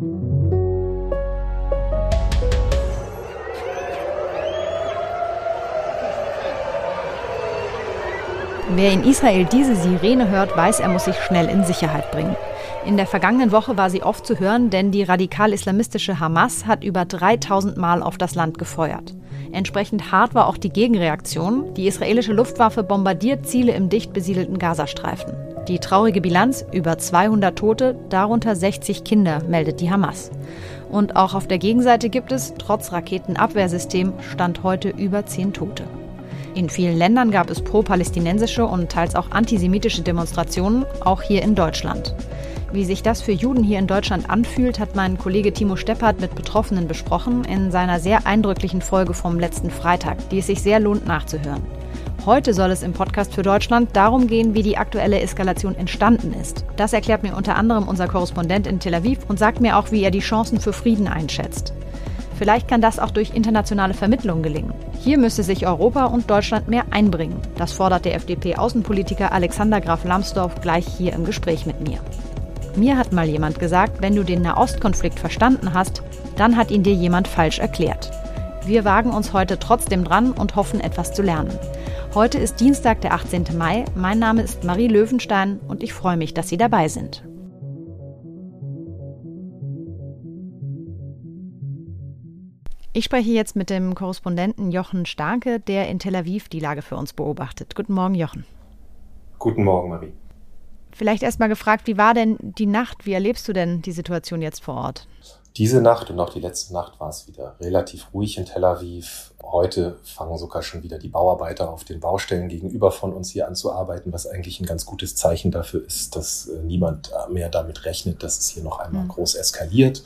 Wer in Israel diese Sirene hört, weiß, er muss sich schnell in Sicherheit bringen. In der vergangenen Woche war sie oft zu hören, denn die radikal-islamistische Hamas hat über 3000 Mal auf das Land gefeuert. Entsprechend hart war auch die Gegenreaktion. Die israelische Luftwaffe bombardiert Ziele im dicht besiedelten Gazastreifen. Die traurige Bilanz über 200 Tote, darunter 60 Kinder, meldet die Hamas. Und auch auf der Gegenseite gibt es, trotz Raketenabwehrsystem, Stand heute über 10 Tote. In vielen Ländern gab es pro-palästinensische und teils auch antisemitische Demonstrationen, auch hier in Deutschland. Wie sich das für Juden hier in Deutschland anfühlt, hat mein Kollege Timo Steppert mit Betroffenen besprochen in seiner sehr eindrücklichen Folge vom letzten Freitag, die es sich sehr lohnt nachzuhören. Heute soll es im Podcast für Deutschland darum gehen, wie die aktuelle Eskalation entstanden ist. Das erklärt mir unter anderem unser Korrespondent in Tel Aviv und sagt mir auch, wie er die Chancen für Frieden einschätzt. Vielleicht kann das auch durch internationale Vermittlung gelingen. Hier müsse sich Europa und Deutschland mehr einbringen. Das fordert der FDP-Außenpolitiker Alexander Graf Lambsdorff gleich hier im Gespräch mit mir. Mir hat mal jemand gesagt, wenn du den Nahostkonflikt verstanden hast, dann hat ihn dir jemand falsch erklärt. Wir wagen uns heute trotzdem dran und hoffen etwas zu lernen. Heute ist Dienstag, der 18. Mai. Mein Name ist Marie Löwenstein und ich freue mich, dass Sie dabei sind. Ich spreche jetzt mit dem Korrespondenten Jochen Starke, der in Tel Aviv die Lage für uns beobachtet. Guten Morgen, Jochen. Guten Morgen, Marie. Vielleicht erst mal gefragt, wie war denn die Nacht? Wie erlebst du denn die Situation jetzt vor Ort? Diese Nacht und auch die letzte Nacht war es wieder relativ ruhig in Tel Aviv. Heute fangen sogar schon wieder die Bauarbeiter auf den Baustellen gegenüber von uns hier an zu arbeiten, was eigentlich ein ganz gutes Zeichen dafür ist, dass äh, niemand mehr damit rechnet, dass es hier noch einmal mhm. groß eskaliert.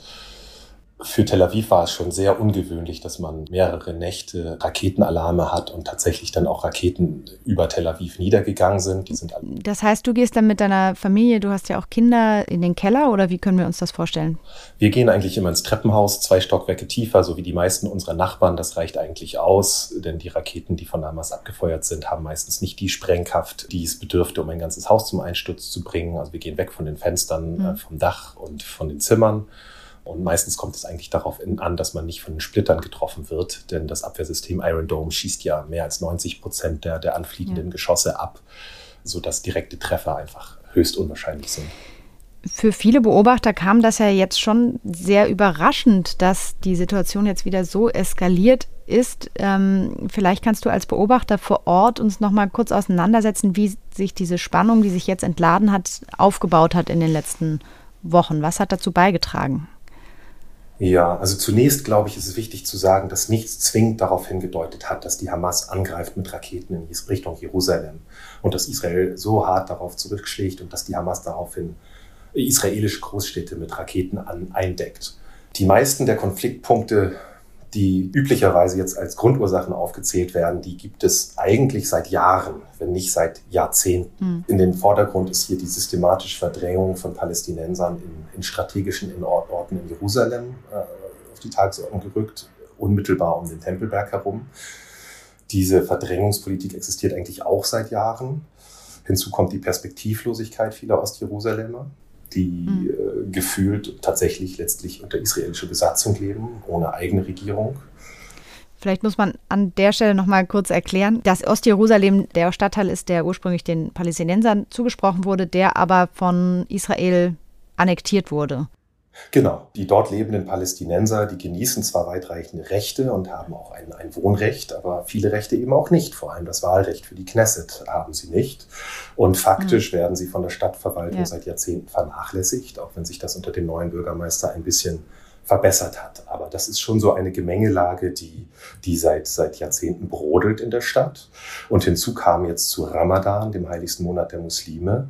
Für Tel Aviv war es schon sehr ungewöhnlich, dass man mehrere Nächte Raketenalarme hat und tatsächlich dann auch Raketen über Tel Aviv niedergegangen sind. Die sind das heißt, du gehst dann mit deiner Familie, du hast ja auch Kinder in den Keller oder wie können wir uns das vorstellen? Wir gehen eigentlich immer ins Treppenhaus, zwei Stockwerke tiefer, so wie die meisten unserer Nachbarn. Das reicht eigentlich aus, denn die Raketen, die von Hamas abgefeuert sind, haben meistens nicht die Sprengkraft, die es bedürfte, um ein ganzes Haus zum Einsturz zu bringen. Also wir gehen weg von den Fenstern, mhm. äh, vom Dach und von den Zimmern. Und meistens kommt es eigentlich darauf an, dass man nicht von den Splittern getroffen wird, denn das Abwehrsystem Iron Dome schießt ja mehr als 90 Prozent der, der anfliegenden ja. Geschosse ab, sodass direkte Treffer einfach höchst unwahrscheinlich sind. Für viele Beobachter kam das ja jetzt schon sehr überraschend, dass die Situation jetzt wieder so eskaliert ist. Ähm, vielleicht kannst du als Beobachter vor Ort uns noch mal kurz auseinandersetzen, wie sich diese Spannung, die sich jetzt entladen hat, aufgebaut hat in den letzten Wochen. Was hat dazu beigetragen? Ja, also zunächst glaube ich, ist es wichtig zu sagen, dass nichts zwingend darauf hingedeutet hat, dass die Hamas angreift mit Raketen in Richtung Jerusalem und dass Israel so hart darauf zurückschlägt und dass die Hamas daraufhin israelische Großstädte mit Raketen an, eindeckt. Die meisten der Konfliktpunkte die üblicherweise jetzt als Grundursachen aufgezählt werden, die gibt es eigentlich seit Jahren, wenn nicht seit Jahrzehnten. Mhm. In den Vordergrund ist hier die systematische Verdrängung von Palästinensern in, in strategischen Orten in Jerusalem äh, auf die Tagesordnung gerückt, unmittelbar um den Tempelberg herum. Diese Verdrängungspolitik existiert eigentlich auch seit Jahren. Hinzu kommt die Perspektivlosigkeit vieler Ostjerusalemer die mhm. äh, gefühlt tatsächlich letztlich unter israelischer Besatzung leben, ohne eigene Regierung. Vielleicht muss man an der Stelle noch mal kurz erklären, dass Ostjerusalem der Stadtteil ist, der ursprünglich den Palästinensern zugesprochen wurde, der aber von Israel annektiert wurde. Genau, die dort lebenden Palästinenser, die genießen zwar weitreichende Rechte und haben auch ein, ein, Wohnrecht, aber viele Rechte eben auch nicht. Vor allem das Wahlrecht für die Knesset haben sie nicht. Und faktisch mhm. werden sie von der Stadtverwaltung ja. seit Jahrzehnten vernachlässigt, auch wenn sich das unter dem neuen Bürgermeister ein bisschen verbessert hat. Aber das ist schon so eine Gemengelage, die, die seit, seit Jahrzehnten brodelt in der Stadt. Und hinzu kam jetzt zu Ramadan, dem heiligsten Monat der Muslime,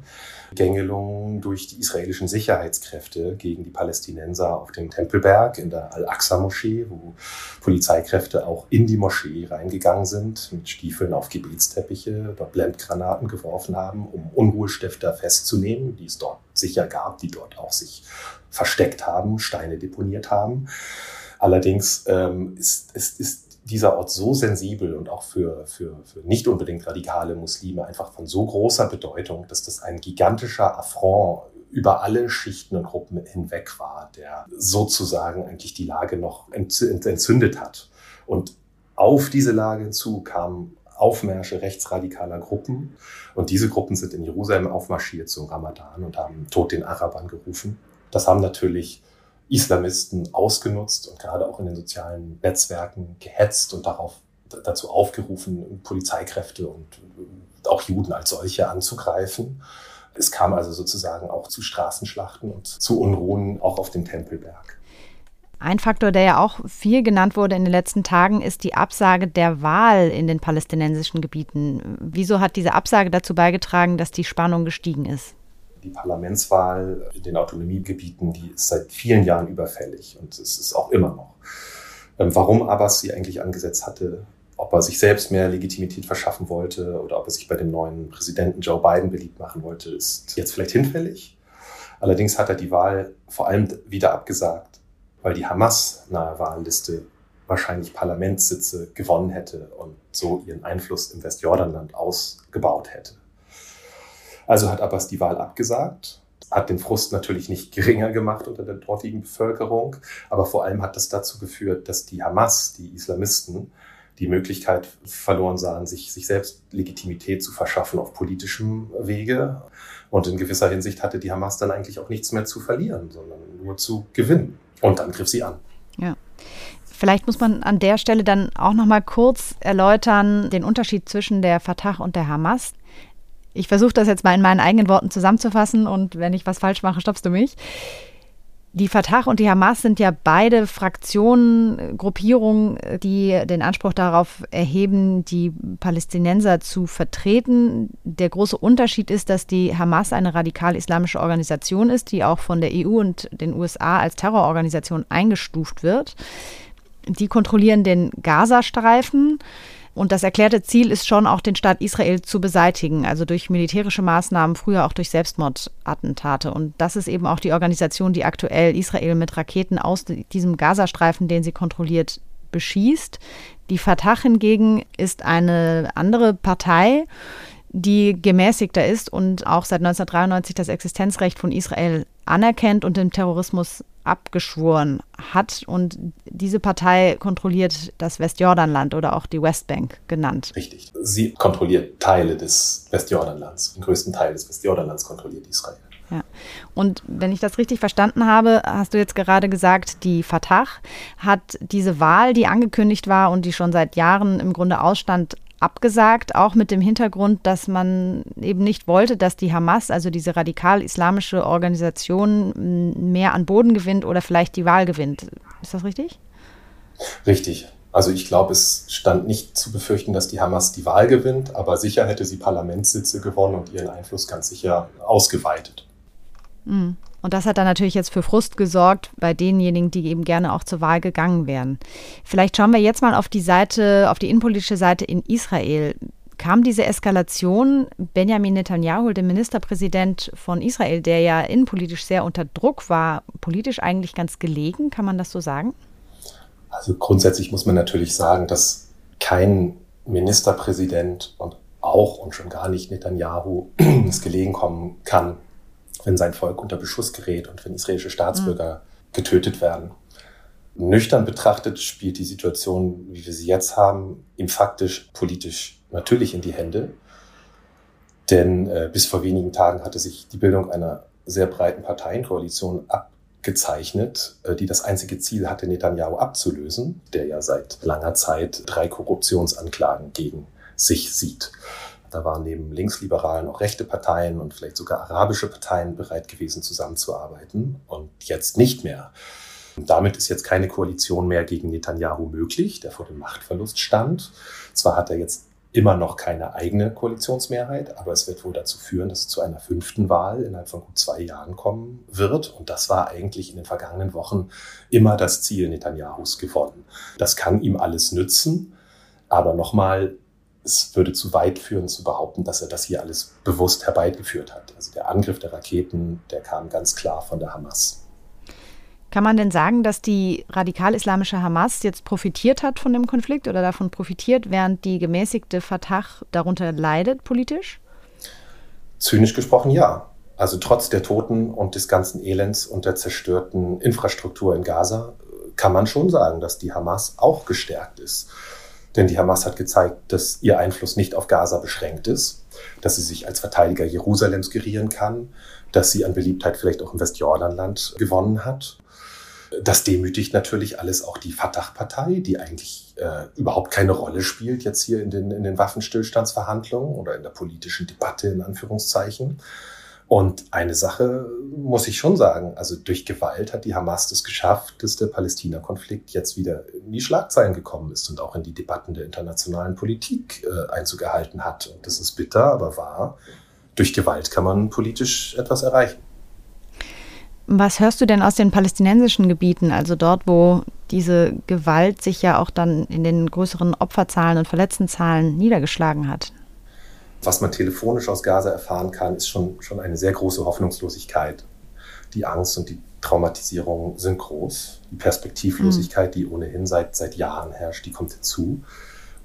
Gängelungen durch die israelischen Sicherheitskräfte gegen die Palästinenser auf dem Tempelberg in der Al-Aqsa-Moschee, wo Polizeikräfte auch in die Moschee reingegangen sind, mit Stiefeln auf Gebetsteppiche, dort Blendgranaten geworfen haben, um Unruhestifter festzunehmen, die es dort sicher gab, die dort auch sich versteckt haben, Steine deponiert haben. Allerdings ähm, ist, ist, ist dieser Ort so sensibel und auch für, für, für nicht unbedingt radikale Muslime einfach von so großer Bedeutung, dass das ein gigantischer Affront über alle Schichten und Gruppen hinweg war, der sozusagen eigentlich die Lage noch entzündet hat. Und auf diese Lage hinzu kamen Aufmärsche rechtsradikaler Gruppen. Und diese Gruppen sind in Jerusalem aufmarschiert zum Ramadan und haben Tod den Arabern gerufen. Das haben natürlich Islamisten ausgenutzt und gerade auch in den sozialen Netzwerken gehetzt und darauf dazu aufgerufen, Polizeikräfte und auch Juden als solche anzugreifen. Es kam also sozusagen auch zu Straßenschlachten und zu Unruhen auch auf dem Tempelberg. Ein Faktor, der ja auch viel genannt wurde in den letzten Tagen, ist die Absage der Wahl in den palästinensischen Gebieten. Wieso hat diese Absage dazu beigetragen, dass die Spannung gestiegen ist? Die Parlamentswahl in den Autonomiegebieten, die ist seit vielen Jahren überfällig und es ist auch immer noch. Ähm, warum Abbas sie eigentlich angesetzt hatte, ob er sich selbst mehr Legitimität verschaffen wollte oder ob er sich bei dem neuen Präsidenten Joe Biden beliebt machen wollte, ist jetzt vielleicht hinfällig. Allerdings hat er die Wahl vor allem wieder abgesagt, weil die Hamas-nahe Wahlliste wahrscheinlich Parlamentssitze gewonnen hätte und so ihren Einfluss im Westjordanland ausgebaut hätte. Also hat Abbas die Wahl abgesagt, hat den Frust natürlich nicht geringer gemacht unter der dortigen Bevölkerung, aber vor allem hat das dazu geführt, dass die Hamas, die Islamisten, die Möglichkeit verloren sahen, sich, sich selbst Legitimität zu verschaffen auf politischem Wege. Und in gewisser Hinsicht hatte die Hamas dann eigentlich auch nichts mehr zu verlieren, sondern nur zu gewinnen. Und dann griff sie an. Ja. Vielleicht muss man an der Stelle dann auch noch mal kurz erläutern den Unterschied zwischen der Fatah und der Hamas. Ich versuche das jetzt mal in meinen eigenen Worten zusammenzufassen und wenn ich was falsch mache, stoppst du mich. Die Fatah und die Hamas sind ja beide Fraktionen, Gruppierungen, die den Anspruch darauf erheben, die Palästinenser zu vertreten. Der große Unterschied ist, dass die Hamas eine radikal-islamische Organisation ist, die auch von der EU und den USA als Terrororganisation eingestuft wird. Die kontrollieren den Gazastreifen. Und das erklärte Ziel ist schon auch den Staat Israel zu beseitigen, also durch militärische Maßnahmen, früher auch durch Selbstmordattentate. Und das ist eben auch die Organisation, die aktuell Israel mit Raketen aus diesem Gazastreifen, den sie kontrolliert, beschießt. Die Fatah hingegen ist eine andere Partei, die gemäßigter ist und auch seit 1993 das Existenzrecht von Israel anerkennt und dem Terrorismus abgeschworen hat. Und diese Partei kontrolliert das Westjordanland oder auch die Westbank genannt. Richtig. Sie kontrolliert Teile des Westjordanlands. Den größten Teil des Westjordanlands kontrolliert Israel. Ja. Und wenn ich das richtig verstanden habe, hast du jetzt gerade gesagt, die Fatah hat diese Wahl, die angekündigt war und die schon seit Jahren im Grunde ausstand, abgesagt, auch mit dem Hintergrund, dass man eben nicht wollte, dass die Hamas, also diese radikal-islamische Organisation, mehr an Boden gewinnt oder vielleicht die Wahl gewinnt. Ist das richtig? Richtig. Also ich glaube, es stand nicht zu befürchten, dass die Hamas die Wahl gewinnt, aber sicher hätte sie Parlamentssitze gewonnen und ihren Einfluss ganz sicher ausgeweitet. Mhm. Und das hat dann natürlich jetzt für Frust gesorgt bei denjenigen, die eben gerne auch zur Wahl gegangen wären. Vielleicht schauen wir jetzt mal auf die Seite, auf die innenpolitische Seite in Israel. Kam diese Eskalation Benjamin Netanyahu, dem Ministerpräsident von Israel, der ja innenpolitisch sehr unter Druck war, politisch eigentlich ganz gelegen? Kann man das so sagen? Also grundsätzlich muss man natürlich sagen, dass kein Ministerpräsident und auch und schon gar nicht Netanyahu es gelegen kommen kann, wenn sein Volk unter Beschuss gerät und wenn israelische Staatsbürger mhm. getötet werden. Nüchtern betrachtet spielt die Situation, wie wir sie jetzt haben, ihm faktisch politisch natürlich in die Hände. Denn äh, bis vor wenigen Tagen hatte sich die Bildung einer sehr breiten Parteienkoalition abgezeichnet, äh, die das einzige Ziel hatte, Netanyahu abzulösen, der ja seit langer Zeit drei Korruptionsanklagen gegen sich sieht. Da waren neben Linksliberalen auch rechte Parteien und vielleicht sogar arabische Parteien bereit gewesen, zusammenzuarbeiten und jetzt nicht mehr. Und damit ist jetzt keine Koalition mehr gegen Netanyahu möglich, der vor dem Machtverlust stand. Zwar hat er jetzt immer noch keine eigene Koalitionsmehrheit, aber es wird wohl dazu führen, dass es zu einer fünften Wahl innerhalb von gut zwei Jahren kommen wird. Und das war eigentlich in den vergangenen Wochen immer das Ziel Netanyahus gewonnen. Das kann ihm alles nützen, aber nochmal, es würde zu weit führen zu behaupten, dass er das hier alles bewusst herbeigeführt hat. Also der Angriff der Raketen, der kam ganz klar von der Hamas. Kann man denn sagen, dass die radikal-islamische Hamas jetzt profitiert hat von dem Konflikt oder davon profitiert, während die gemäßigte Fatah darunter leidet politisch? Zynisch gesprochen ja. Also trotz der Toten und des ganzen Elends und der zerstörten Infrastruktur in Gaza kann man schon sagen, dass die Hamas auch gestärkt ist. Denn die Hamas hat gezeigt, dass ihr Einfluss nicht auf Gaza beschränkt ist, dass sie sich als Verteidiger Jerusalems gerieren kann, dass sie an Beliebtheit vielleicht auch im Westjordanland gewonnen hat. Das demütigt natürlich alles auch die Fatah-Partei, die eigentlich äh, überhaupt keine Rolle spielt jetzt hier in den, in den Waffenstillstandsverhandlungen oder in der politischen Debatte in Anführungszeichen. Und eine Sache muss ich schon sagen, also durch Gewalt hat die Hamas es geschafft, dass der Palästina-Konflikt jetzt wieder in die Schlagzeilen gekommen ist und auch in die Debatten der internationalen Politik äh, Einzug erhalten hat. Und das ist bitter, aber wahr. Durch Gewalt kann man politisch etwas erreichen. Was hörst du denn aus den palästinensischen Gebieten, also dort, wo diese Gewalt sich ja auch dann in den größeren Opferzahlen und Verletztenzahlen niedergeschlagen hat? Was man telefonisch aus Gaza erfahren kann, ist schon, schon eine sehr große Hoffnungslosigkeit. Die Angst und die Traumatisierung sind groß. Die Perspektivlosigkeit, die ohnehin seit, seit Jahren herrscht, die kommt hinzu.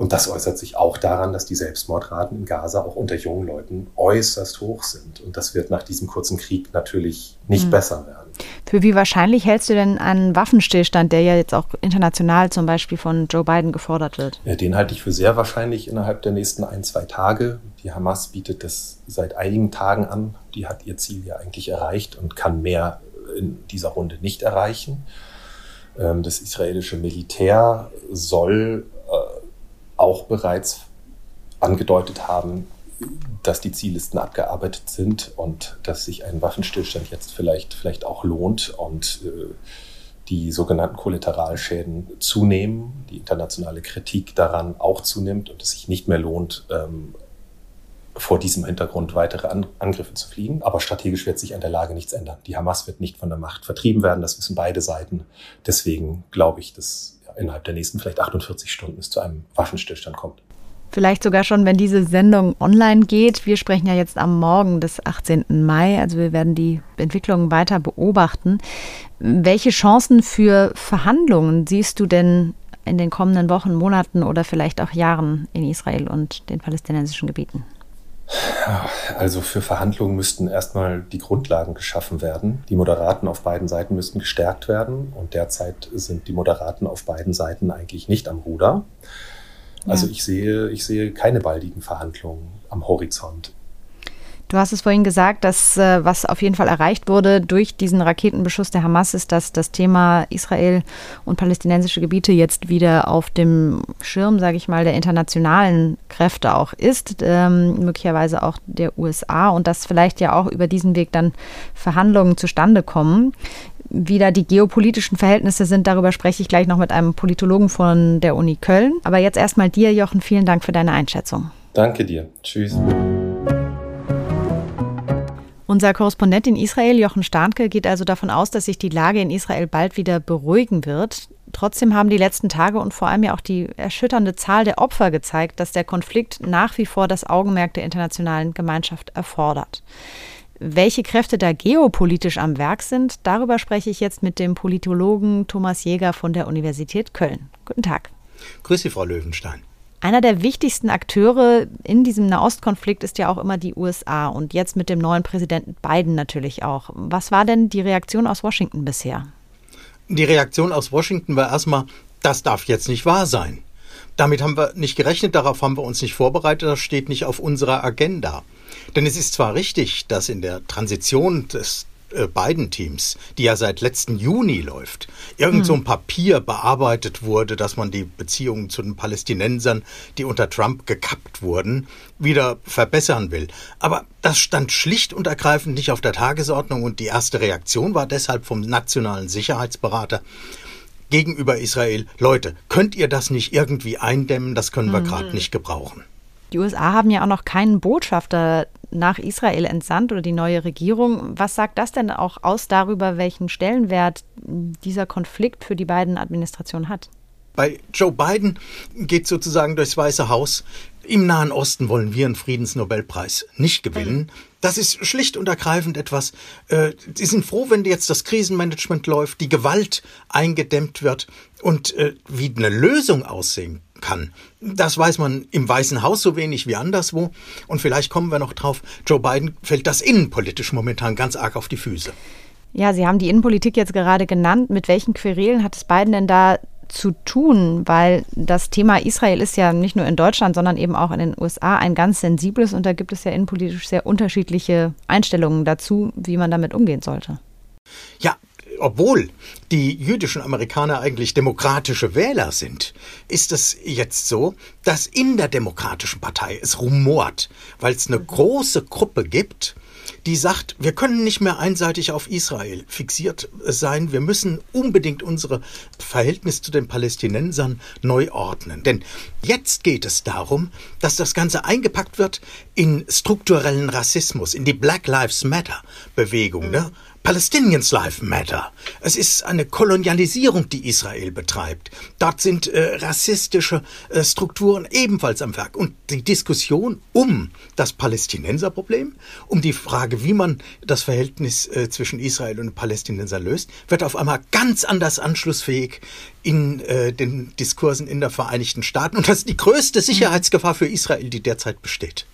Und das äußert sich auch daran, dass die Selbstmordraten in Gaza auch unter jungen Leuten äußerst hoch sind. Und das wird nach diesem kurzen Krieg natürlich nicht mhm. besser werden. Für wie wahrscheinlich hältst du denn einen Waffenstillstand, der ja jetzt auch international zum Beispiel von Joe Biden gefordert wird? Ja, den halte ich für sehr wahrscheinlich innerhalb der nächsten ein, zwei Tage. Die Hamas bietet das seit einigen Tagen an. Die hat ihr Ziel ja eigentlich erreicht und kann mehr in dieser Runde nicht erreichen. Ähm, das israelische Militär soll auch bereits angedeutet haben, dass die Ziellisten abgearbeitet sind und dass sich ein Waffenstillstand jetzt vielleicht, vielleicht auch lohnt und äh, die sogenannten Kollateralschäden zunehmen, die internationale Kritik daran auch zunimmt und es sich nicht mehr lohnt, ähm, vor diesem Hintergrund weitere An Angriffe zu fliegen. Aber strategisch wird sich an der Lage nichts ändern. Die Hamas wird nicht von der Macht vertrieben werden, das wissen beide Seiten. Deswegen glaube ich, dass innerhalb der nächsten vielleicht 48 Stunden es zu einem Waffenstillstand kommt. Vielleicht sogar schon, wenn diese Sendung online geht. Wir sprechen ja jetzt am Morgen des 18. Mai, also wir werden die Entwicklungen weiter beobachten. Welche Chancen für Verhandlungen siehst du denn in den kommenden Wochen, Monaten oder vielleicht auch Jahren in Israel und den palästinensischen Gebieten? Also für Verhandlungen müssten erstmal die Grundlagen geschaffen werden. Die Moderaten auf beiden Seiten müssten gestärkt werden. Und derzeit sind die Moderaten auf beiden Seiten eigentlich nicht am Ruder. Also ja. ich sehe, ich sehe keine baldigen Verhandlungen am Horizont. Du hast es vorhin gesagt, dass äh, was auf jeden Fall erreicht wurde durch diesen Raketenbeschuss der Hamas ist, dass das Thema Israel und palästinensische Gebiete jetzt wieder auf dem Schirm, sage ich mal, der internationalen Kräfte auch ist, ähm, möglicherweise auch der USA und dass vielleicht ja auch über diesen Weg dann Verhandlungen zustande kommen. Wie da die geopolitischen Verhältnisse sind, darüber spreche ich gleich noch mit einem Politologen von der Uni Köln. Aber jetzt erstmal dir, Jochen, vielen Dank für deine Einschätzung. Danke dir. Tschüss. Unser Korrespondent in Israel, Jochen Starnke, geht also davon aus, dass sich die Lage in Israel bald wieder beruhigen wird. Trotzdem haben die letzten Tage und vor allem ja auch die erschütternde Zahl der Opfer gezeigt, dass der Konflikt nach wie vor das Augenmerk der internationalen Gemeinschaft erfordert. Welche Kräfte da geopolitisch am Werk sind, darüber spreche ich jetzt mit dem Politologen Thomas Jäger von der Universität Köln. Guten Tag. Grüße, Frau Löwenstein. Einer der wichtigsten Akteure in diesem Nahostkonflikt ist ja auch immer die USA und jetzt mit dem neuen Präsidenten Biden natürlich auch. Was war denn die Reaktion aus Washington bisher? Die Reaktion aus Washington war erstmal, das darf jetzt nicht wahr sein. Damit haben wir nicht gerechnet, darauf haben wir uns nicht vorbereitet, das steht nicht auf unserer Agenda. Denn es ist zwar richtig, dass in der Transition des äh, beiden Teams, die ja seit letzten Juni läuft, irgend so ein hm. Papier bearbeitet wurde, dass man die Beziehungen zu den Palästinensern, die unter Trump gekappt wurden, wieder verbessern will. Aber das stand schlicht und ergreifend nicht auf der Tagesordnung und die erste Reaktion war deshalb vom nationalen Sicherheitsberater, gegenüber Israel, Leute, könnt ihr das nicht irgendwie eindämmen? Das können wir mhm. gerade nicht gebrauchen. Die USA haben ja auch noch keinen Botschafter nach Israel entsandt oder die neue Regierung. Was sagt das denn auch aus darüber, welchen Stellenwert dieser Konflikt für die beiden Administrationen hat? Bei Joe Biden geht sozusagen durchs Weiße Haus. Im Nahen Osten wollen wir einen Friedensnobelpreis nicht gewinnen. Das ist schlicht und ergreifend etwas. Äh, sie sind froh, wenn jetzt das Krisenmanagement läuft, die Gewalt eingedämmt wird und äh, wie eine Lösung aussehen kann. Das weiß man im Weißen Haus so wenig wie anderswo. Und vielleicht kommen wir noch drauf, Joe Biden fällt das innenpolitisch momentan ganz arg auf die Füße. Ja, Sie haben die Innenpolitik jetzt gerade genannt. Mit welchen Querelen hat es Biden denn da zu tun? Weil das Thema Israel ist ja nicht nur in Deutschland, sondern eben auch in den USA ein ganz sensibles und da gibt es ja innenpolitisch sehr unterschiedliche Einstellungen dazu, wie man damit umgehen sollte. Ja, obwohl die jüdischen Amerikaner eigentlich demokratische Wähler sind, ist es jetzt so, dass in der Demokratischen Partei es rumort, weil es eine große Gruppe gibt, die sagt, wir können nicht mehr einseitig auf Israel fixiert sein, wir müssen unbedingt unsere Verhältnis zu den Palästinensern neu ordnen. Denn jetzt geht es darum, dass das Ganze eingepackt wird in strukturellen Rassismus, in die Black Lives Matter Bewegung. Ne? Palestinians Life Matter. Es ist eine Kolonialisierung, die Israel betreibt. Dort sind äh, rassistische äh, Strukturen ebenfalls am Werk. Und die Diskussion um das Palästinenserproblem, um die Frage, wie man das Verhältnis äh, zwischen Israel und Palästinenser löst, wird auf einmal ganz anders anschlussfähig in äh, den Diskursen in der Vereinigten Staaten. Und das ist die größte Sicherheitsgefahr für Israel, die derzeit besteht.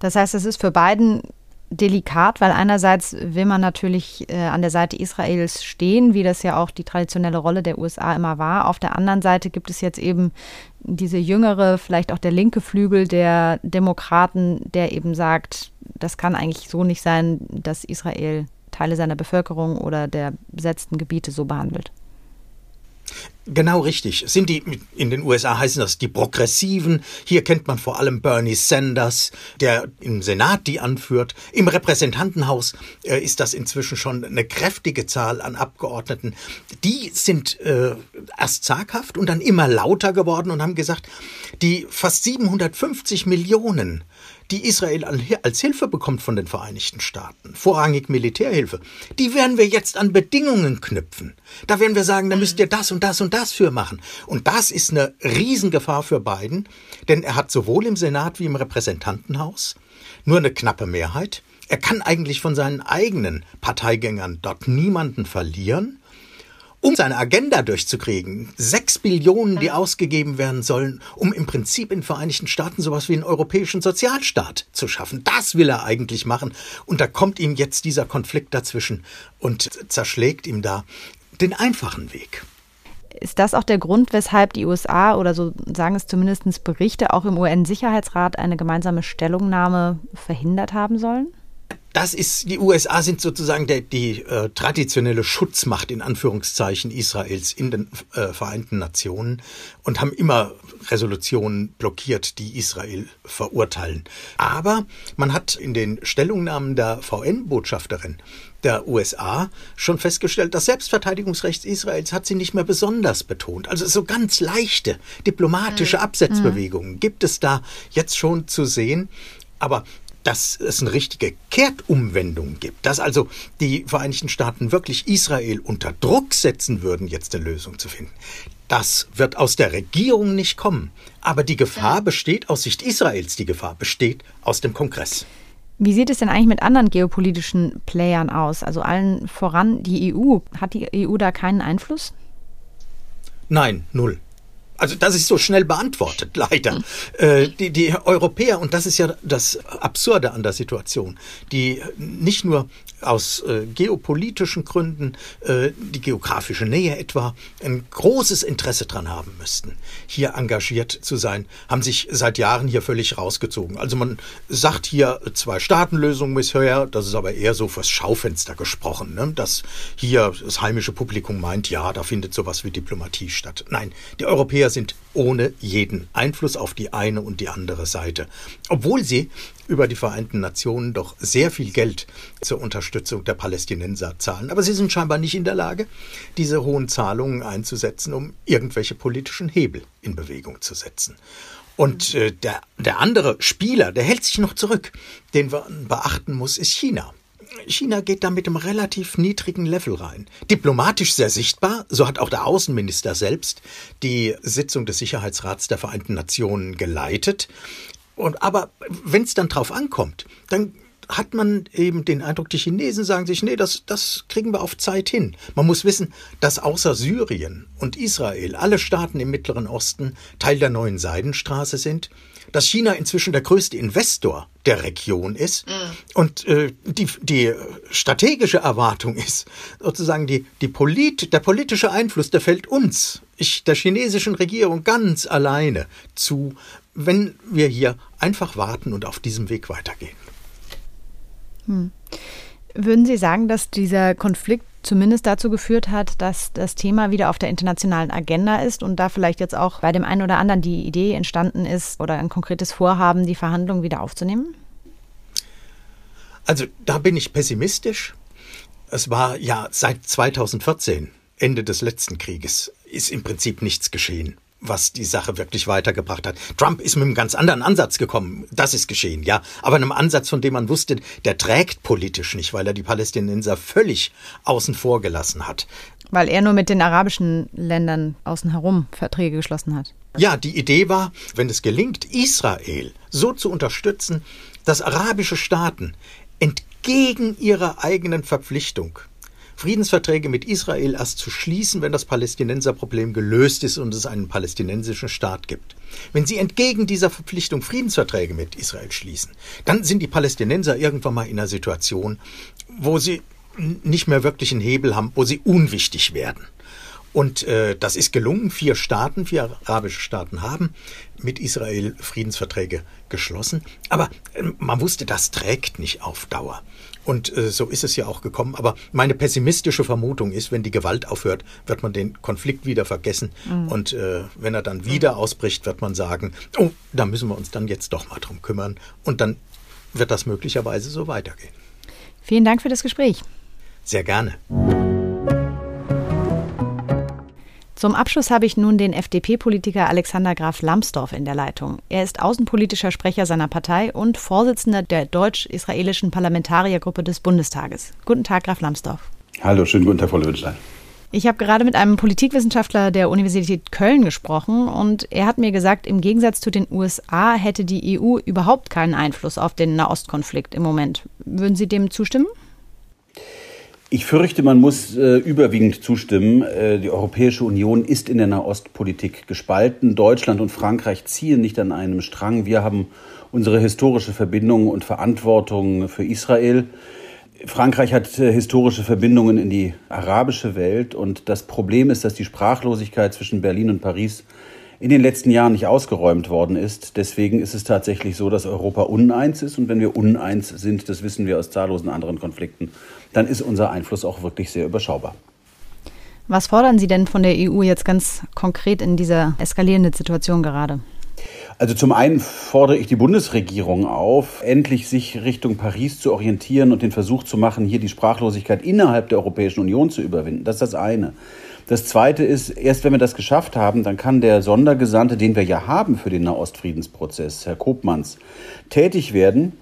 Das heißt, es ist für Biden delikat, weil einerseits will man natürlich äh, an der Seite Israels stehen, wie das ja auch die traditionelle Rolle der USA immer war. Auf der anderen Seite gibt es jetzt eben diese jüngere, vielleicht auch der linke Flügel der Demokraten, der eben sagt, das kann eigentlich so nicht sein, dass Israel Teile seiner Bevölkerung oder der besetzten Gebiete so behandelt. Genau richtig. Sind die, in den USA heißen das die Progressiven. Hier kennt man vor allem Bernie Sanders, der im Senat die anführt. Im Repräsentantenhaus äh, ist das inzwischen schon eine kräftige Zahl an Abgeordneten. Die sind äh, erst zaghaft und dann immer lauter geworden und haben gesagt, die fast 750 Millionen die Israel als Hilfe bekommt von den Vereinigten Staaten, vorrangig Militärhilfe, die werden wir jetzt an Bedingungen knüpfen. Da werden wir sagen, da müsst ihr das und das und das für machen. Und das ist eine Riesengefahr für Biden, denn er hat sowohl im Senat wie im Repräsentantenhaus nur eine knappe Mehrheit. Er kann eigentlich von seinen eigenen Parteigängern dort niemanden verlieren um seine Agenda durchzukriegen. Sechs Billionen, die ausgegeben werden sollen, um im Prinzip in den Vereinigten Staaten sowas wie einen europäischen Sozialstaat zu schaffen. Das will er eigentlich machen. Und da kommt ihm jetzt dieser Konflikt dazwischen und zerschlägt ihm da den einfachen Weg. Ist das auch der Grund, weshalb die USA oder so sagen es zumindest Berichte auch im UN-Sicherheitsrat eine gemeinsame Stellungnahme verhindert haben sollen? Das ist, die USA sind sozusagen der, die äh, traditionelle Schutzmacht in Anführungszeichen Israels in den äh, Vereinten Nationen und haben immer Resolutionen blockiert, die Israel verurteilen. Aber man hat in den Stellungnahmen der VN-Botschafterin der USA schon festgestellt, das Selbstverteidigungsrecht Israels hat sie nicht mehr besonders betont. Also so ganz leichte diplomatische mhm. Absetzbewegungen gibt es da jetzt schon zu sehen. Aber dass es eine richtige Kehrtumwendung gibt, dass also die Vereinigten Staaten wirklich Israel unter Druck setzen würden, jetzt eine Lösung zu finden. Das wird aus der Regierung nicht kommen. Aber die Gefahr besteht aus Sicht Israels, die Gefahr besteht aus dem Kongress. Wie sieht es denn eigentlich mit anderen geopolitischen Playern aus? Also allen voran die EU. Hat die EU da keinen Einfluss? Nein, null. Also das ist so schnell beantwortet, leider. Mhm. Äh, die, die Europäer, und das ist ja das Absurde an der Situation, die nicht nur aus äh, geopolitischen Gründen, äh, die geografische Nähe etwa, ein großes Interesse dran haben müssten, hier engagiert zu sein, haben sich seit Jahren hier völlig rausgezogen. Also man sagt hier Zwei-Staaten-Lösung bisher, das ist aber eher so fürs Schaufenster gesprochen, ne? dass hier das heimische Publikum meint, ja, da findet sowas wie Diplomatie statt. Nein, die Europäer sind ohne jeden Einfluss auf die eine und die andere Seite, obwohl sie über die Vereinten Nationen doch sehr viel Geld zur Unterstützung der Palästinenser zahlen. Aber sie sind scheinbar nicht in der Lage, diese hohen Zahlungen einzusetzen, um irgendwelche politischen Hebel in Bewegung zu setzen. Und äh, der, der andere Spieler, der hält sich noch zurück, den man beachten muss, ist China. China geht da mit einem relativ niedrigen Level rein. Diplomatisch sehr sichtbar, so hat auch der Außenminister selbst die Sitzung des Sicherheitsrats der Vereinten Nationen geleitet. Und, aber wenn es dann drauf ankommt, dann hat man eben den Eindruck, die Chinesen sagen sich, nee, das, das kriegen wir auf Zeit hin. Man muss wissen, dass außer Syrien und Israel alle Staaten im Mittleren Osten Teil der neuen Seidenstraße sind, dass China inzwischen der größte Investor der Region ist mhm. und äh, die, die strategische Erwartung ist, sozusagen die, die Polit, der politische Einfluss, der fällt uns, ich, der chinesischen Regierung ganz alleine zu, wenn wir hier einfach warten und auf diesem Weg weitergehen. Hm. Würden Sie sagen, dass dieser Konflikt zumindest dazu geführt hat, dass das Thema wieder auf der internationalen Agenda ist und da vielleicht jetzt auch bei dem einen oder anderen die Idee entstanden ist oder ein konkretes Vorhaben, die Verhandlungen wieder aufzunehmen? Also da bin ich pessimistisch. Es war ja seit 2014, Ende des letzten Krieges, ist im Prinzip nichts geschehen was die Sache wirklich weitergebracht hat. Trump ist mit einem ganz anderen Ansatz gekommen. Das ist geschehen, ja. Aber einem Ansatz, von dem man wusste, der trägt politisch nicht, weil er die Palästinenser völlig außen vor gelassen hat. Weil er nur mit den arabischen Ländern außen herum Verträge geschlossen hat. Ja, die Idee war, wenn es gelingt, Israel so zu unterstützen, dass arabische Staaten entgegen ihrer eigenen Verpflichtung Friedensverträge mit Israel erst zu schließen, wenn das Palästinenserproblem gelöst ist und es einen palästinensischen Staat gibt. Wenn sie entgegen dieser Verpflichtung Friedensverträge mit Israel schließen, dann sind die Palästinenser irgendwann mal in einer Situation, wo sie nicht mehr wirklich einen Hebel haben, wo sie unwichtig werden. Und äh, das ist gelungen. Vier Staaten, vier arabische Staaten haben mit Israel Friedensverträge geschlossen. Aber äh, man wusste, das trägt nicht auf Dauer. Und äh, so ist es ja auch gekommen. Aber meine pessimistische Vermutung ist, wenn die Gewalt aufhört, wird man den Konflikt wieder vergessen. Mhm. Und äh, wenn er dann wieder ausbricht, wird man sagen, oh, da müssen wir uns dann jetzt doch mal drum kümmern. Und dann wird das möglicherweise so weitergehen. Vielen Dank für das Gespräch. Sehr gerne. Zum Abschluss habe ich nun den FDP-Politiker Alexander Graf Lambsdorff in der Leitung. Er ist außenpolitischer Sprecher seiner Partei und Vorsitzender der deutsch-israelischen Parlamentariergruppe des Bundestages. Guten Tag, Graf Lambsdorff. Hallo, schönen guten Tag, Frau Löwenstein. Ich habe gerade mit einem Politikwissenschaftler der Universität Köln gesprochen und er hat mir gesagt, im Gegensatz zu den USA hätte die EU überhaupt keinen Einfluss auf den Nahostkonflikt im Moment. Würden Sie dem zustimmen? Ich fürchte, man muss äh, überwiegend zustimmen. Äh, die Europäische Union ist in der Nahostpolitik gespalten. Deutschland und Frankreich ziehen nicht an einem Strang. Wir haben unsere historische Verbindung und Verantwortung für Israel. Frankreich hat äh, historische Verbindungen in die arabische Welt und das Problem ist, dass die Sprachlosigkeit zwischen Berlin und Paris in den letzten Jahren nicht ausgeräumt worden ist. Deswegen ist es tatsächlich so, dass Europa uneins ist. Und wenn wir uneins sind, das wissen wir aus zahllosen anderen Konflikten, dann ist unser Einfluss auch wirklich sehr überschaubar. Was fordern Sie denn von der EU jetzt ganz konkret in dieser eskalierenden Situation gerade? Also zum einen fordere ich die Bundesregierung auf, endlich sich Richtung Paris zu orientieren und den Versuch zu machen, hier die Sprachlosigkeit innerhalb der Europäischen Union zu überwinden. Das ist das eine. Das Zweite ist, erst wenn wir das geschafft haben, dann kann der Sondergesandte, den wir ja haben für den Nahostfriedensprozess, Herr Kopmanns, tätig werden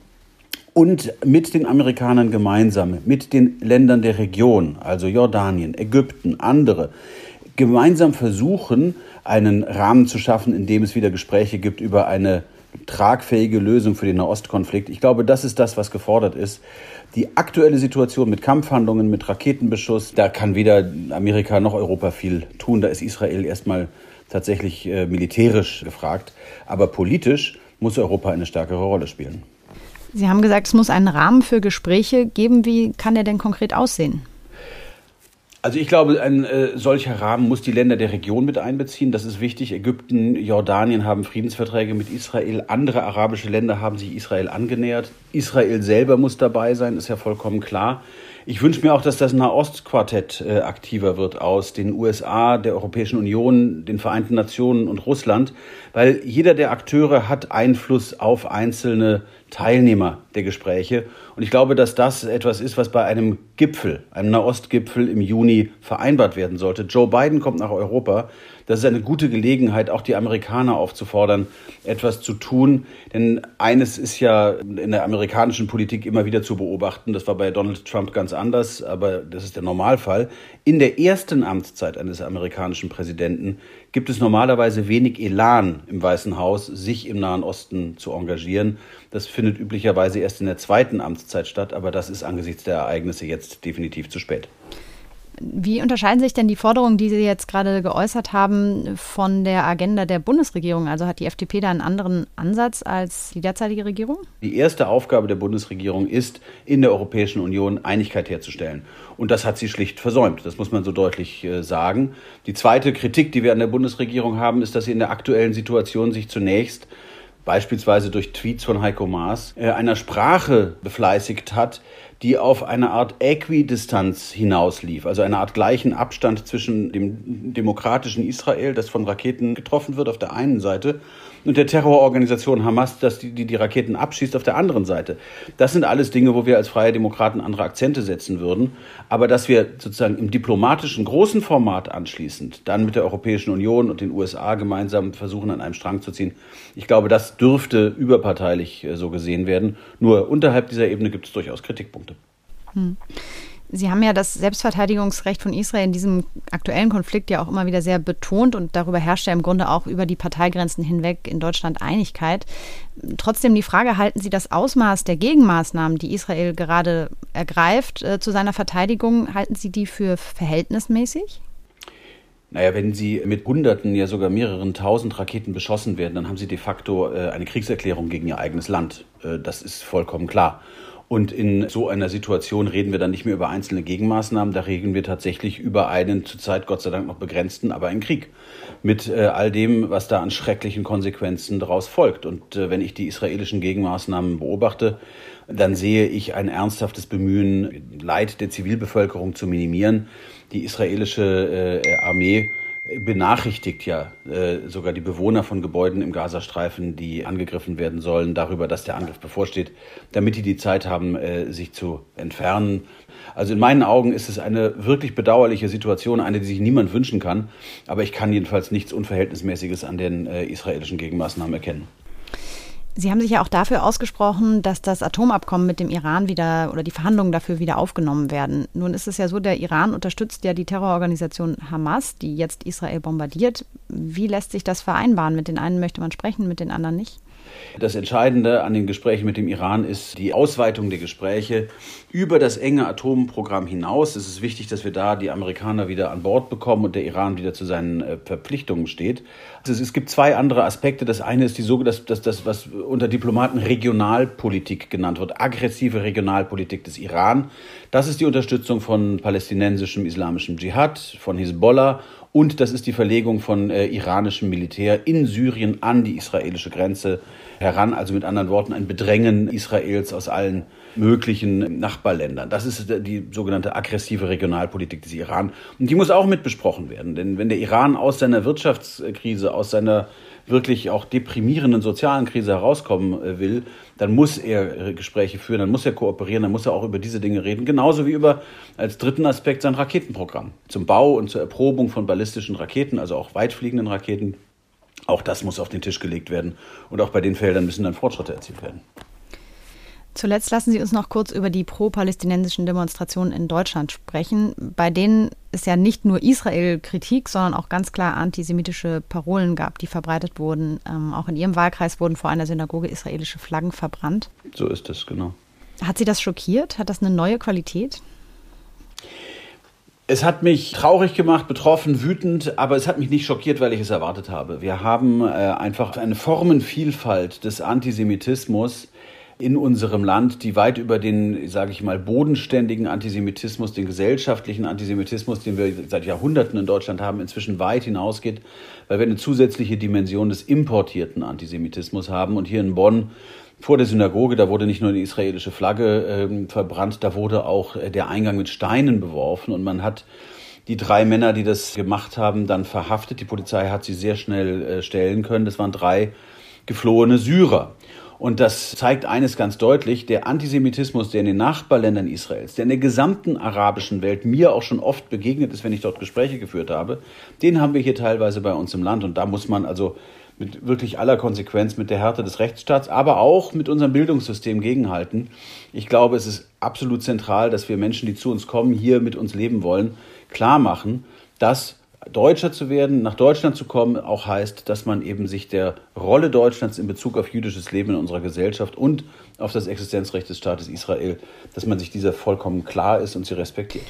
und mit den Amerikanern gemeinsam, mit den Ländern der Region, also Jordanien, Ägypten, andere, gemeinsam versuchen, einen Rahmen zu schaffen, in dem es wieder Gespräche gibt über eine tragfähige Lösung für den Nahostkonflikt. Ich glaube, das ist das, was gefordert ist. Die aktuelle Situation mit Kampfhandlungen, mit Raketenbeschuss, da kann weder Amerika noch Europa viel tun. Da ist Israel erstmal tatsächlich äh, militärisch gefragt. Aber politisch muss Europa eine stärkere Rolle spielen. Sie haben gesagt, es muss einen Rahmen für Gespräche geben. Wie kann der denn konkret aussehen? Also ich glaube, ein äh, solcher Rahmen muss die Länder der Region mit einbeziehen. Das ist wichtig. Ägypten, Jordanien haben Friedensverträge mit Israel. Andere arabische Länder haben sich Israel angenähert. Israel selber muss dabei sein, ist ja vollkommen klar. Ich wünsche mir auch, dass das Nahostquartett äh, aktiver wird aus den USA, der Europäischen Union, den Vereinten Nationen und Russland, weil jeder der Akteure hat Einfluss auf einzelne Teilnehmer der Gespräche. Und ich glaube, dass das etwas ist, was bei einem Gipfel, einem Nahostgipfel im Juni vereinbart werden sollte. Joe Biden kommt nach Europa. Das ist eine gute Gelegenheit, auch die Amerikaner aufzufordern, etwas zu tun. Denn eines ist ja in der amerikanischen Politik immer wieder zu beobachten. Das war bei Donald Trump ganz anders, aber das ist der Normalfall. In der ersten Amtszeit eines amerikanischen Präsidenten gibt es normalerweise wenig Elan im Weißen Haus, sich im Nahen Osten zu engagieren. Das findet üblicherweise erst in der zweiten Amtszeit statt, aber das ist angesichts der Ereignisse jetzt definitiv zu spät. Wie unterscheiden sich denn die Forderungen, die Sie jetzt gerade geäußert haben, von der Agenda der Bundesregierung? Also hat die FDP da einen anderen Ansatz als die derzeitige Regierung? Die erste Aufgabe der Bundesregierung ist, in der Europäischen Union Einigkeit herzustellen. Und das hat sie schlicht versäumt. Das muss man so deutlich äh, sagen. Die zweite Kritik, die wir an der Bundesregierung haben, ist, dass sie in der aktuellen Situation sich zunächst beispielsweise durch Tweets von Heiko Maas, äh, einer Sprache befleißigt hat, die auf eine Art Äquidistanz hinauslief, also eine Art gleichen Abstand zwischen dem demokratischen Israel, das von Raketen getroffen wird auf der einen Seite, und der Terrororganisation Hamas, dass die, die, die Raketen abschießt auf der anderen Seite. Das sind alles Dinge, wo wir als Freie Demokraten andere Akzente setzen würden. Aber dass wir sozusagen im diplomatischen großen Format anschließend dann mit der Europäischen Union und den USA gemeinsam versuchen, an einem Strang zu ziehen, ich glaube, das dürfte überparteilich äh, so gesehen werden. Nur unterhalb dieser Ebene gibt es durchaus Kritikpunkte. Hm. Sie haben ja das Selbstverteidigungsrecht von Israel in diesem aktuellen Konflikt ja auch immer wieder sehr betont und darüber herrscht ja im Grunde auch über die Parteigrenzen hinweg in Deutschland Einigkeit. Trotzdem die Frage, halten Sie das Ausmaß der Gegenmaßnahmen, die Israel gerade ergreift äh, zu seiner Verteidigung, halten Sie die für verhältnismäßig? Naja, wenn Sie mit Hunderten, ja sogar mehreren tausend Raketen beschossen werden, dann haben Sie de facto äh, eine Kriegserklärung gegen Ihr eigenes Land. Äh, das ist vollkommen klar. Und in so einer Situation reden wir dann nicht mehr über einzelne Gegenmaßnahmen, da reden wir tatsächlich über einen zurzeit Gott sei Dank noch begrenzten, aber einen Krieg. Mit äh, all dem, was da an schrecklichen Konsequenzen daraus folgt. Und äh, wenn ich die israelischen Gegenmaßnahmen beobachte, dann sehe ich ein ernsthaftes Bemühen, Leid der Zivilbevölkerung zu minimieren. Die israelische äh, Armee benachrichtigt ja äh, sogar die Bewohner von Gebäuden im Gazastreifen, die angegriffen werden sollen, darüber, dass der Angriff bevorsteht, damit die die Zeit haben, äh, sich zu entfernen. Also in meinen Augen ist es eine wirklich bedauerliche Situation, eine, die sich niemand wünschen kann. Aber ich kann jedenfalls nichts Unverhältnismäßiges an den äh, israelischen Gegenmaßnahmen erkennen. Sie haben sich ja auch dafür ausgesprochen, dass das Atomabkommen mit dem Iran wieder oder die Verhandlungen dafür wieder aufgenommen werden. Nun ist es ja so, der Iran unterstützt ja die Terrororganisation Hamas, die jetzt Israel bombardiert. Wie lässt sich das vereinbaren? Mit den einen möchte man sprechen, mit den anderen nicht? Das Entscheidende an den Gesprächen mit dem Iran ist die Ausweitung der Gespräche über das enge Atomprogramm hinaus. Es ist wichtig, dass wir da die Amerikaner wieder an Bord bekommen und der Iran wieder zu seinen äh, Verpflichtungen steht. Also es gibt zwei andere Aspekte. Das eine ist die sogenannte, das, das, was unter Diplomaten Regionalpolitik genannt wird, aggressive Regionalpolitik des Iran. Das ist die Unterstützung von palästinensischem islamischem Dschihad, von Hisbollah und das ist die Verlegung von äh, iranischem Militär in Syrien an die israelische Grenze heran. Also mit anderen Worten ein Bedrängen Israels aus allen möglichen Nachbarländern. Das ist die sogenannte aggressive Regionalpolitik des Iran. Und die muss auch mit besprochen werden. Denn wenn der Iran aus seiner Wirtschaftskrise, aus seiner wirklich auch deprimierenden sozialen Krise herauskommen äh, will, dann muss er Gespräche führen, dann muss er kooperieren, dann muss er auch über diese Dinge reden, genauso wie über als dritten Aspekt sein Raketenprogramm zum Bau und zur Erprobung von ballistischen Raketen, also auch weitfliegenden Raketen. Auch das muss auf den Tisch gelegt werden und auch bei den Feldern müssen dann Fortschritte erzielt werden. Zuletzt lassen Sie uns noch kurz über die pro-palästinensischen Demonstrationen in Deutschland sprechen, bei denen es ja nicht nur Israel-Kritik, sondern auch ganz klar antisemitische Parolen gab, die verbreitet wurden. Ähm, auch in Ihrem Wahlkreis wurden vor einer Synagoge israelische Flaggen verbrannt. So ist es, genau. Hat Sie das schockiert? Hat das eine neue Qualität? Es hat mich traurig gemacht, betroffen, wütend, aber es hat mich nicht schockiert, weil ich es erwartet habe. Wir haben äh, einfach eine Formenvielfalt des Antisemitismus, in unserem Land, die weit über den, sage ich mal, bodenständigen Antisemitismus, den gesellschaftlichen Antisemitismus, den wir seit Jahrhunderten in Deutschland haben, inzwischen weit hinausgeht, weil wir eine zusätzliche Dimension des importierten Antisemitismus haben. Und hier in Bonn vor der Synagoge, da wurde nicht nur die israelische Flagge äh, verbrannt, da wurde auch äh, der Eingang mit Steinen beworfen und man hat die drei Männer, die das gemacht haben, dann verhaftet. Die Polizei hat sie sehr schnell äh, stellen können. Das waren drei geflohene Syrer. Und das zeigt eines ganz deutlich, der Antisemitismus, der in den Nachbarländern Israels, der in der gesamten arabischen Welt mir auch schon oft begegnet ist, wenn ich dort Gespräche geführt habe, den haben wir hier teilweise bei uns im Land. Und da muss man also mit wirklich aller Konsequenz mit der Härte des Rechtsstaats, aber auch mit unserem Bildungssystem gegenhalten. Ich glaube, es ist absolut zentral, dass wir Menschen, die zu uns kommen, hier mit uns leben wollen, klar machen, dass Deutscher zu werden, nach Deutschland zu kommen, auch heißt, dass man eben sich der Rolle Deutschlands in Bezug auf jüdisches Leben in unserer Gesellschaft und auf das Existenzrecht des Staates Israel, dass man sich dieser vollkommen klar ist und sie respektiert.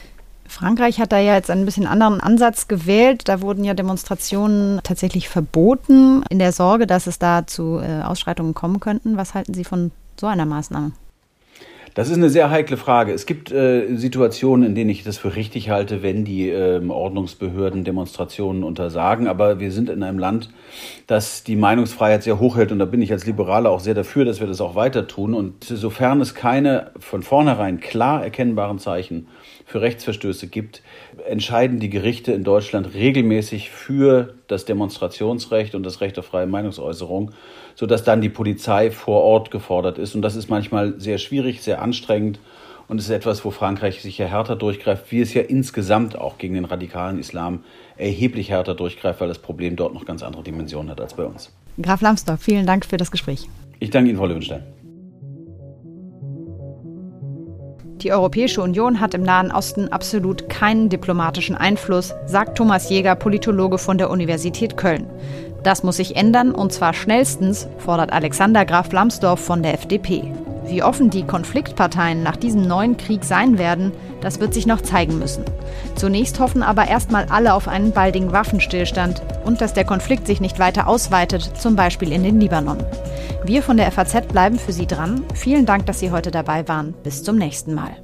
Frankreich hat da ja jetzt einen bisschen anderen Ansatz gewählt. Da wurden ja Demonstrationen tatsächlich verboten, in der Sorge, dass es da zu äh, Ausschreitungen kommen könnten. Was halten Sie von so einer Maßnahme? Das ist eine sehr heikle Frage. Es gibt äh, Situationen, in denen ich das für richtig halte, wenn die äh, Ordnungsbehörden Demonstrationen untersagen. Aber wir sind in einem Land, das die Meinungsfreiheit sehr hoch hält. Und da bin ich als Liberaler auch sehr dafür, dass wir das auch weiter tun. Und sofern es keine von vornherein klar erkennbaren Zeichen für Rechtsverstöße gibt, entscheiden die Gerichte in Deutschland regelmäßig für das Demonstrationsrecht und das Recht auf freie Meinungsäußerung, sodass dann die Polizei vor Ort gefordert ist. Und das ist manchmal sehr schwierig, sehr anstrengend. Und es ist etwas, wo Frankreich sicher härter durchgreift, wie es ja insgesamt auch gegen den radikalen Islam erheblich härter durchgreift, weil das Problem dort noch ganz andere Dimensionen hat als bei uns. Graf Lambsdorff, vielen Dank für das Gespräch. Ich danke Ihnen, Frau Löwenstein. Die Europäische Union hat im Nahen Osten absolut keinen diplomatischen Einfluss, sagt Thomas Jäger, Politologe von der Universität Köln. Das muss sich ändern und zwar schnellstens, fordert Alexander Graf Lambsdorff von der FDP. Wie offen die Konfliktparteien nach diesem neuen Krieg sein werden, das wird sich noch zeigen müssen. Zunächst hoffen aber erstmal alle auf einen baldigen Waffenstillstand und dass der Konflikt sich nicht weiter ausweitet, zum Beispiel in den Libanon. Wir von der FAZ bleiben für Sie dran. Vielen Dank, dass Sie heute dabei waren. Bis zum nächsten Mal.